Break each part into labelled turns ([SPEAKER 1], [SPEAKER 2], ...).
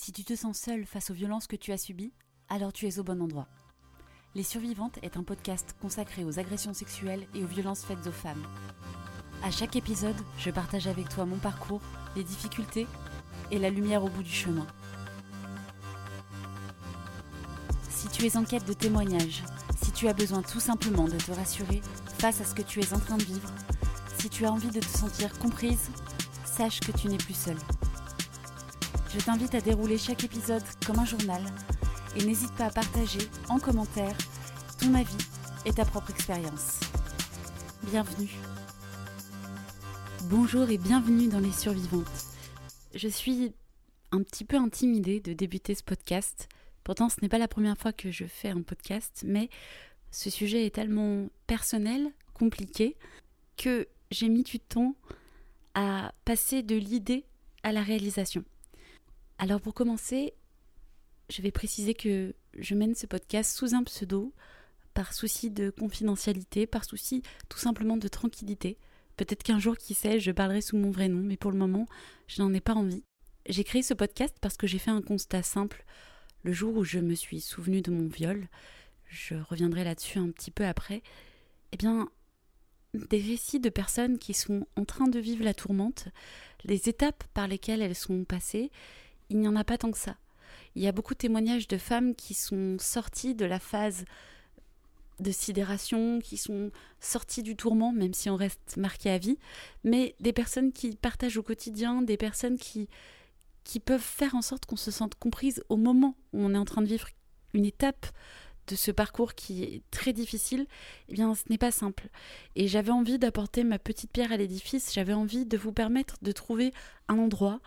[SPEAKER 1] Si tu te sens seule face aux violences que tu as subies, alors tu es au bon endroit. Les Survivantes est un podcast consacré aux agressions sexuelles et aux violences faites aux femmes. À chaque épisode, je partage avec toi mon parcours, les difficultés et la lumière au bout du chemin. Si tu es en quête de témoignages, si tu as besoin tout simplement de te rassurer face à ce que tu es en train de vivre, si tu as envie de te sentir comprise, sache que tu n'es plus seule. Je t'invite à dérouler chaque épisode comme un journal et n'hésite pas à partager en commentaire ton avis et ta propre expérience. Bienvenue. Bonjour et bienvenue dans Les Survivantes. Je suis un petit peu intimidée de débuter ce podcast. Pourtant, ce n'est pas la première fois que je fais un podcast, mais ce sujet est tellement personnel, compliqué, que j'ai mis du temps à passer de l'idée à la réalisation. Alors pour commencer, je vais préciser que je mène ce podcast sous un pseudo, par souci de confidentialité, par souci tout simplement de tranquillité. Peut-être qu'un jour, qui sait, je parlerai sous mon vrai nom, mais pour le moment, je n'en ai pas envie. J'ai créé ce podcast parce que j'ai fait un constat simple le jour où je me suis souvenu de mon viol. Je reviendrai là-dessus un petit peu après. Eh bien, des récits de personnes qui sont en train de vivre la tourmente, les étapes par lesquelles elles sont passées, il n'y en a pas tant que ça. Il y a beaucoup de témoignages de femmes qui sont sorties de la phase de sidération, qui sont sorties du tourment, même si on reste marqué à vie, mais des personnes qui partagent au quotidien, des personnes qui, peuvent faire en sorte qu'on se sente comprise au moment où on est en train de vivre une étape de ce parcours qui est très difficile, eh bien ce n'est pas simple. Et j'avais envie d'apporter ma petite pierre à l'édifice, j'avais envie de vous permettre de trouver un endroit,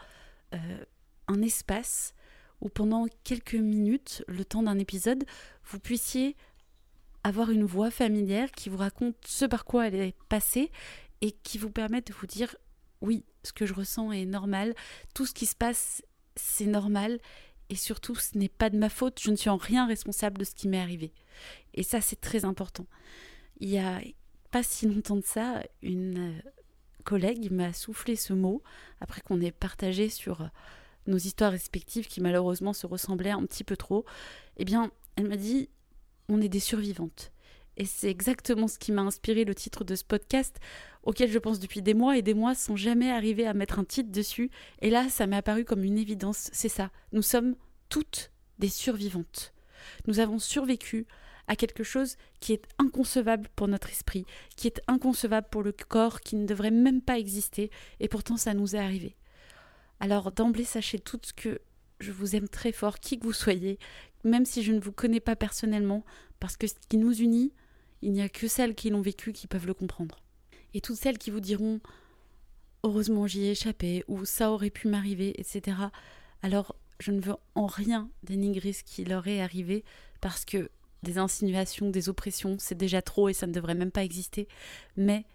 [SPEAKER 1] euh, un espace où pendant quelques minutes, le temps d'un épisode, vous puissiez avoir une voix familière qui vous raconte ce par quoi elle est passée et qui vous permette de vous dire oui, ce que je ressens est normal, tout ce qui se passe, c'est normal et surtout, ce n'est pas de ma faute, je ne suis en rien responsable de ce qui m'est arrivé. Et ça, c'est très important. Il y a pas si longtemps de ça, une collègue m'a soufflé ce mot après qu'on ait partagé sur nos histoires respectives qui malheureusement se ressemblaient un petit peu trop, eh bien, elle m'a dit on est des survivantes. Et c'est exactement ce qui m'a inspiré le titre de ce podcast, auquel je pense depuis des mois et des mois sans jamais arriver à mettre un titre dessus. Et là, ça m'est apparu comme une évidence. C'est ça. Nous sommes toutes des survivantes. Nous avons survécu à quelque chose qui est inconcevable pour notre esprit, qui est inconcevable pour le corps, qui ne devrait même pas exister, et pourtant ça nous est arrivé. Alors d'emblée, sachez toutes que je vous aime très fort, qui que vous soyez, même si je ne vous connais pas personnellement, parce que ce qui nous unit, il n'y a que celles qui l'ont vécu qui peuvent le comprendre. Et toutes celles qui vous diront heureusement j'y ai échappé, ou ça aurait pu m'arriver, etc. Alors je ne veux en rien dénigrer ce qui leur est arrivé, parce que des insinuations, des oppressions, c'est déjà trop et ça ne devrait même pas exister. Mais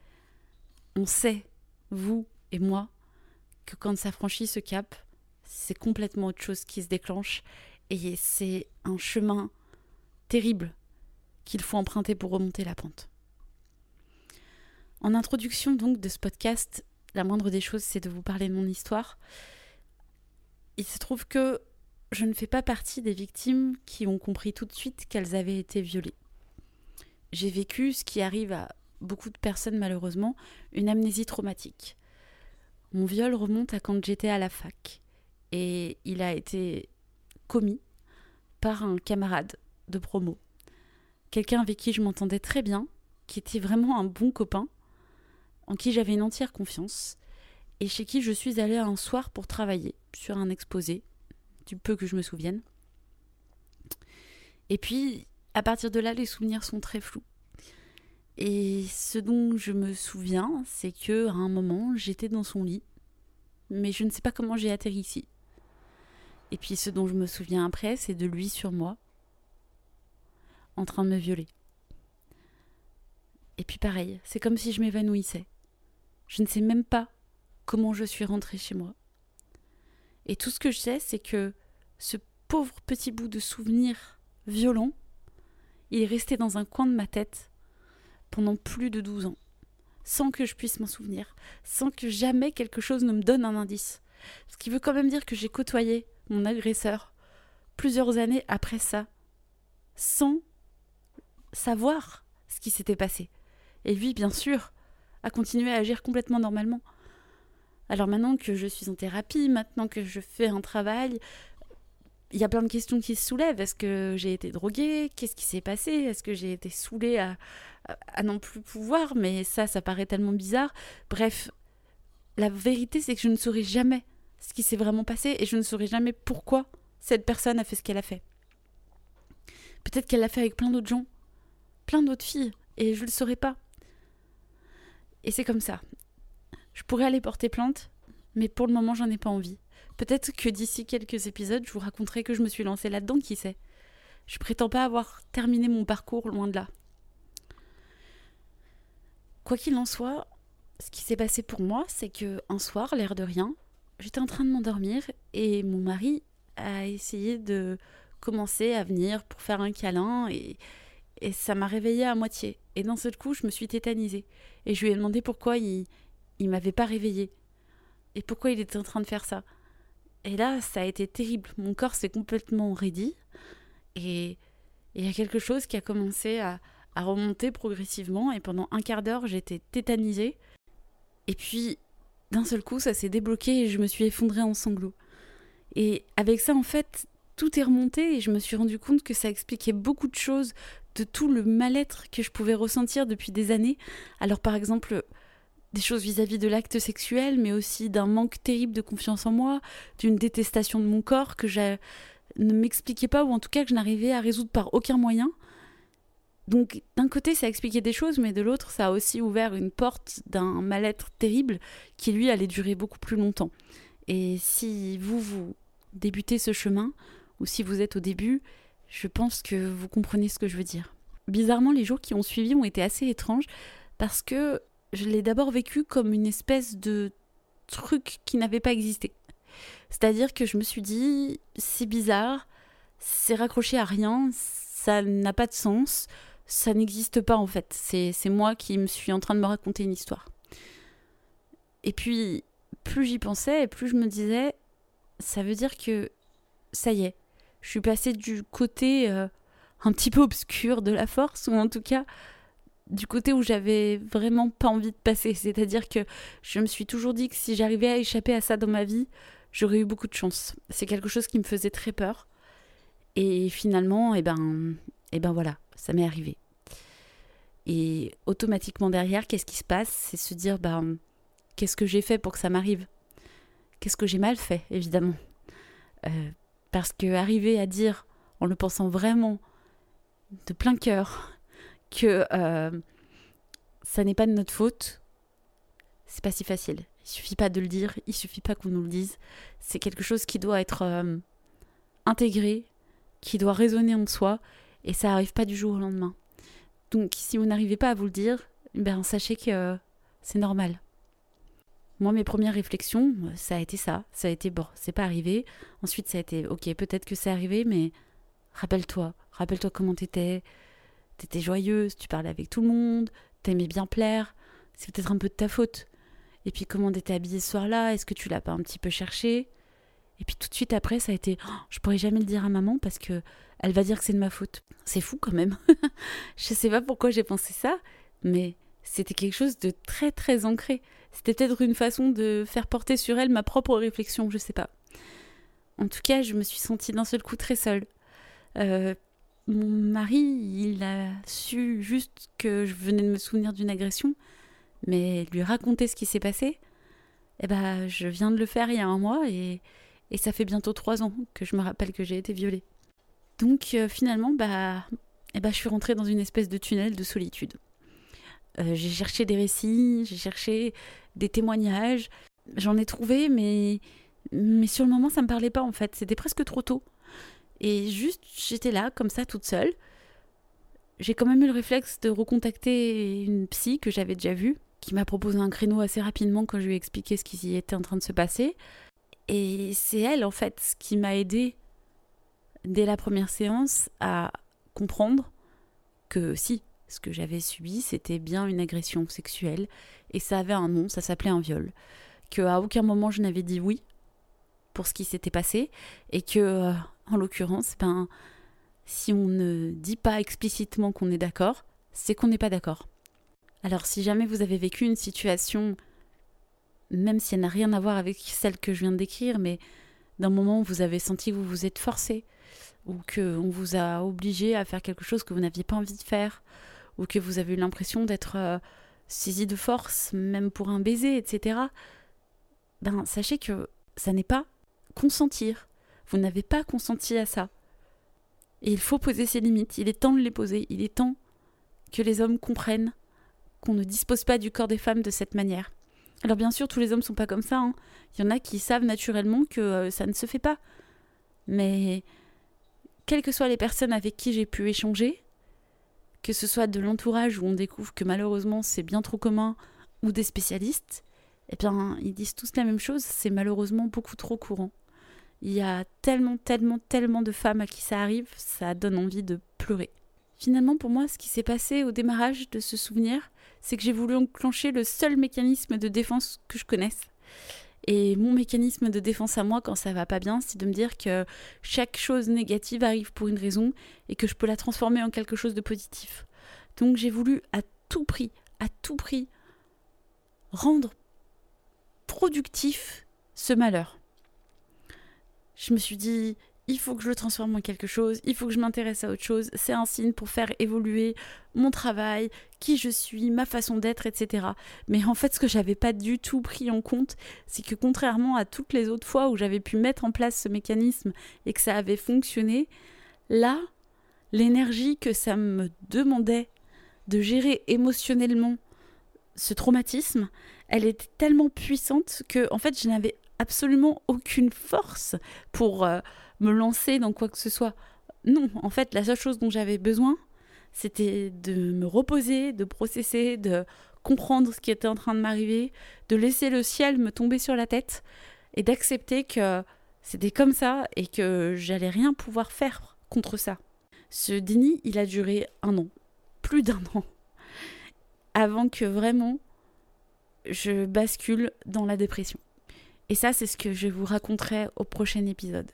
[SPEAKER 1] on sait, vous et moi, que quand ça franchit ce cap, c'est complètement autre chose qui se déclenche et c'est un chemin terrible qu'il faut emprunter pour remonter la pente. En introduction donc de ce podcast, la moindre des choses c'est de vous parler de mon histoire. Il se trouve que je ne fais pas partie des victimes qui ont compris tout de suite qu'elles avaient été violées. J'ai vécu ce qui arrive à beaucoup de personnes malheureusement, une amnésie traumatique. Mon viol remonte à quand j'étais à la fac et il a été commis par un camarade de promo. Quelqu'un avec qui je m'entendais très bien, qui était vraiment un bon copain, en qui j'avais une entière confiance, et chez qui je suis allée un soir pour travailler sur un exposé, du peu que je me souvienne. Et puis, à partir de là, les souvenirs sont très flous. Et ce dont je me souviens, c'est que à un moment, j'étais dans son lit, mais je ne sais pas comment j'ai atterri ici. Et puis ce dont je me souviens après, c'est de lui sur moi, en train de me violer. Et puis pareil, c'est comme si je m'évanouissais. Je ne sais même pas comment je suis rentrée chez moi. Et tout ce que je sais, c'est que ce pauvre petit bout de souvenir violent, il est resté dans un coin de ma tête pendant plus de douze ans, sans que je puisse m'en souvenir, sans que jamais quelque chose ne me donne un indice. Ce qui veut quand même dire que j'ai côtoyé mon agresseur plusieurs années après ça, sans savoir ce qui s'était passé. Et lui, bien sûr, a continué à agir complètement normalement. Alors maintenant que je suis en thérapie, maintenant que je fais un travail, il y a plein de questions qui se soulèvent. Est-ce que j'ai été droguée? Qu'est-ce qui s'est passé? Est-ce que j'ai été saoulée à, non plus pouvoir? Mais ça, ça paraît tellement bizarre. Bref, la vérité, c'est que je ne saurais jamais ce qui s'est vraiment passé et je ne saurais jamais pourquoi cette personne a fait ce qu'elle a fait. Peut-être qu'elle l'a fait avec plein d'autres gens, plein d'autres filles, et je ne le saurais pas. Et c'est comme ça. Je pourrais aller porter plainte, mais pour le moment, j'en ai pas envie. Peut-être que d'ici quelques épisodes, je vous raconterai que je me suis lancée là-dedans, qui sait. Je prétends pas avoir terminé mon parcours loin de là. Quoi qu'il en soit, ce qui s'est passé pour moi, c'est que un soir, l'air de rien, j'étais en train de m'endormir et mon mari a essayé de commencer à venir pour faire un câlin et, ça m'a réveillée à moitié. Et d'un seul coup, je me suis tétanisée. Et je lui ai demandé pourquoi il il m'avait pas réveillée. Et pourquoi il était en train de faire ça. Et là, ça a été terrible. Mon corps s'est complètement raidi. Et il y a quelque chose qui a commencé à, remonter progressivement. Et pendant un quart d'heure, j'étais tétanisée. Et puis, d'un seul coup, ça s'est débloqué et je me suis effondrée en sanglots. Et avec ça, en fait, tout est remonté et je me suis rendu compte que ça expliquait beaucoup de choses de tout le mal-être que je pouvais ressentir depuis des années. Alors par exemple, des choses vis-à-vis de l'acte sexuel, mais aussi d'un manque terrible de confiance en moi, d'une détestation de mon corps que je ne m'expliquais pas ou en tout cas que je n'arrivais à résoudre par aucun moyen. Donc d'un côté ça expliquait des choses, mais de l'autre ça a aussi ouvert une porte d'un mal-être terrible qui lui allait durer beaucoup plus longtemps. Et si vous, vous débutez ce chemin, ou si vous êtes au début, je pense que vous comprenez ce que je veux dire. Bizarrement, les jours qui ont suivi ont été assez étranges parce que je l'ai d'abord vécu comme une espèce de truc qui n'avait pas existé. C'est-à-dire que je me suis dit, c'est bizarre, c'est raccroché à rien, ça n'a pas de sens, ça n'existe pas en fait. C'est moi qui me suis en train de me raconter une histoire. Et puis, plus j'y pensais plus je me disais, ça veut dire que ça y est, je suis passée du côté euh, un petit peu obscur de la force, ou en tout cas du côté où j'avais vraiment pas envie de passer. C'est-à-dire que je me suis toujours dit que si j'arrivais à échapper à ça dans ma vie, j'aurais eu beaucoup de chance. C'est quelque chose qui me faisait très peur. Et finalement, eh ben, eh ben voilà, ça m'est arrivé. Et automatiquement derrière, qu'est-ce qui se passe? C'est se dire, ben, qu'est-ce que j'ai fait pour que ça m'arrive? Qu'est-ce que j'ai mal fait, évidemment? Euh, Parce que arriver à dire, en le pensant vraiment, de plein cœur, que euh, ça n'est pas de notre faute, c'est pas si facile. Il suffit pas de le dire, il suffit pas qu'on nous le dise. C'est quelque chose qui doit être euh, intégré, qui doit résonner en soi, et ça arrive pas du jour au lendemain. Donc si vous n'arrivez pas à vous le dire, ben sachez que c'est normal. Moi, mes premières réflexions, ça a été ça. Ça a été, bon, c'est pas arrivé. Ensuite, ça a été, ok, peut-être que c'est arrivé, mais rappelle-toi. Rappelle-toi comment t'étais. T'étais joyeuse, tu parlais avec tout le monde, t'aimais bien plaire. C'est peut-être un peu de ta faute. Et puis, comment t'étais habillée ce soir-là? Est-ce que tu l'as pas un petit peu cherché Et puis, tout de suite après, ça a été, oh, je pourrais jamais le dire à maman parce que elle va dire que c'est de ma faute. C'est fou quand même. je sais pas pourquoi j'ai pensé ça, mais c'était quelque chose de très très ancré. C'était peut-être une façon de faire porter sur elle ma propre réflexion, je sais pas. En tout cas, je me suis sentie d'un seul coup très seule. Euh, mon mari, il a su juste que je venais de me souvenir d'une agression, mais lui raconter ce qui s'est passé, eh ben, je viens de le faire il y a un mois et, et ça fait bientôt trois ans que je me rappelle que j'ai été violée. Donc euh, finalement, bah, eh ben, je suis rentrée dans une espèce de tunnel de solitude. Euh, j'ai cherché des récits, j'ai cherché des témoignages. J'en ai trouvé, mais, mais sur le moment, ça me parlait pas en fait. C'était presque trop tôt. Et juste, j'étais là, comme ça, toute seule. J'ai quand même eu le réflexe de recontacter une psy que j'avais déjà vue, qui m'a proposé un créneau assez rapidement quand je lui ai expliqué ce qui était en train de se passer. Et c'est elle, en fait, qui m'a aidé dès la première séance à comprendre que si, ce que j'avais subi, c'était bien une agression sexuelle et ça avait un nom, ça s'appelait un viol. Que à aucun moment je n'avais dit oui pour ce qui s'était passé et que, euh, en l'occurrence, ben, si on ne dit pas explicitement qu'on est d'accord, c'est qu'on n'est pas d'accord. Alors si jamais vous avez vécu une situation, même si elle n'a rien à voir avec celle que je viens de décrire, mais d'un moment où vous avez senti que vous vous êtes forcé, ou qu'on vous a obligé à faire quelque chose que vous n'aviez pas envie de faire, ou que vous avez eu l'impression d'être euh, saisi de force, même pour un baiser, etc., ben sachez que ça n'est pas consentir. Vous n'avez pas consenti à ça. Et il faut poser ses limites. Il est temps de les poser. Il est temps que les hommes comprennent qu'on ne dispose pas du corps des femmes de cette manière. Alors bien sûr, tous les hommes sont pas comme ça. Hein. Il y en a qui savent naturellement que euh, ça ne se fait pas. Mais quelles que soient les personnes avec qui j'ai pu échanger, que ce soit de l'entourage où on découvre que malheureusement c'est bien trop commun, ou des spécialistes, eh bien ils disent tous la même chose, c'est malheureusement beaucoup trop courant. Il y a tellement, tellement, tellement de femmes à qui ça arrive, ça donne envie de pleurer. Finalement, pour moi, ce qui s'est passé au démarrage de ce souvenir, c'est que j'ai voulu enclencher le seul mécanisme de défense que je connaisse. Et mon mécanisme de défense à moi, quand ça va pas bien, c'est de me dire que chaque chose négative arrive pour une raison et que je peux la transformer en quelque chose de positif. Donc j'ai voulu à tout prix, à tout prix, rendre productif ce malheur. Je me suis dit, il faut que je le transforme en quelque chose, il faut que je m'intéresse à autre chose, c'est un signe pour faire évoluer mon travail, qui je suis, ma façon d'être, etc. Mais en fait, ce que j'avais pas du tout pris en compte, c'est que contrairement à toutes les autres fois où j'avais pu mettre en place ce mécanisme et que ça avait fonctionné, là, l'énergie que ça me demandait de gérer émotionnellement ce traumatisme, elle était tellement puissante que en fait, je n'avais absolument aucune force pour euh, me lancer dans quoi que ce soit. Non, en fait, la seule chose dont j'avais besoin, c'était de me reposer, de processer, de comprendre ce qui était en train de m'arriver, de laisser le ciel me tomber sur la tête et d'accepter que c'était comme ça et que j'allais rien pouvoir faire contre ça. Ce déni, il a duré un an, plus d'un an, avant que vraiment je bascule dans la dépression. Et ça, c'est ce que je vous raconterai au prochain épisode.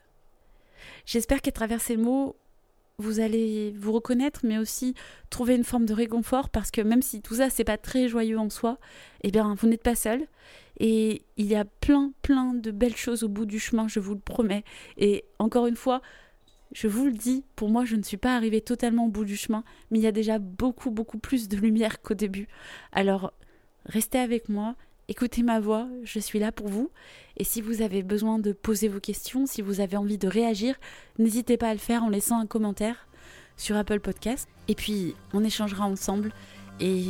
[SPEAKER 1] J'espère qu'à travers ces mots, vous allez vous reconnaître, mais aussi trouver une forme de réconfort, parce que même si tout ça, c'est pas très joyeux en soi, eh bien, vous n'êtes pas seul. Et il y a plein, plein de belles choses au bout du chemin, je vous le promets. Et encore une fois, je vous le dis, pour moi, je ne suis pas arrivée totalement au bout du chemin, mais il y a déjà beaucoup, beaucoup plus de lumière qu'au début. Alors, restez avec moi écoutez ma voix, je suis là pour vous. Et si vous avez besoin de poser vos questions, si vous avez envie de réagir, n'hésitez pas à le faire en laissant un commentaire sur Apple Podcast. Et puis, on échangera ensemble et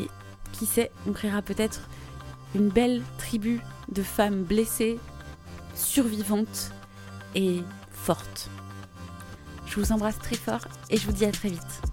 [SPEAKER 1] qui sait, on créera peut-être une belle tribu de femmes blessées, survivantes et fortes. Je vous embrasse très fort et je vous dis à très vite.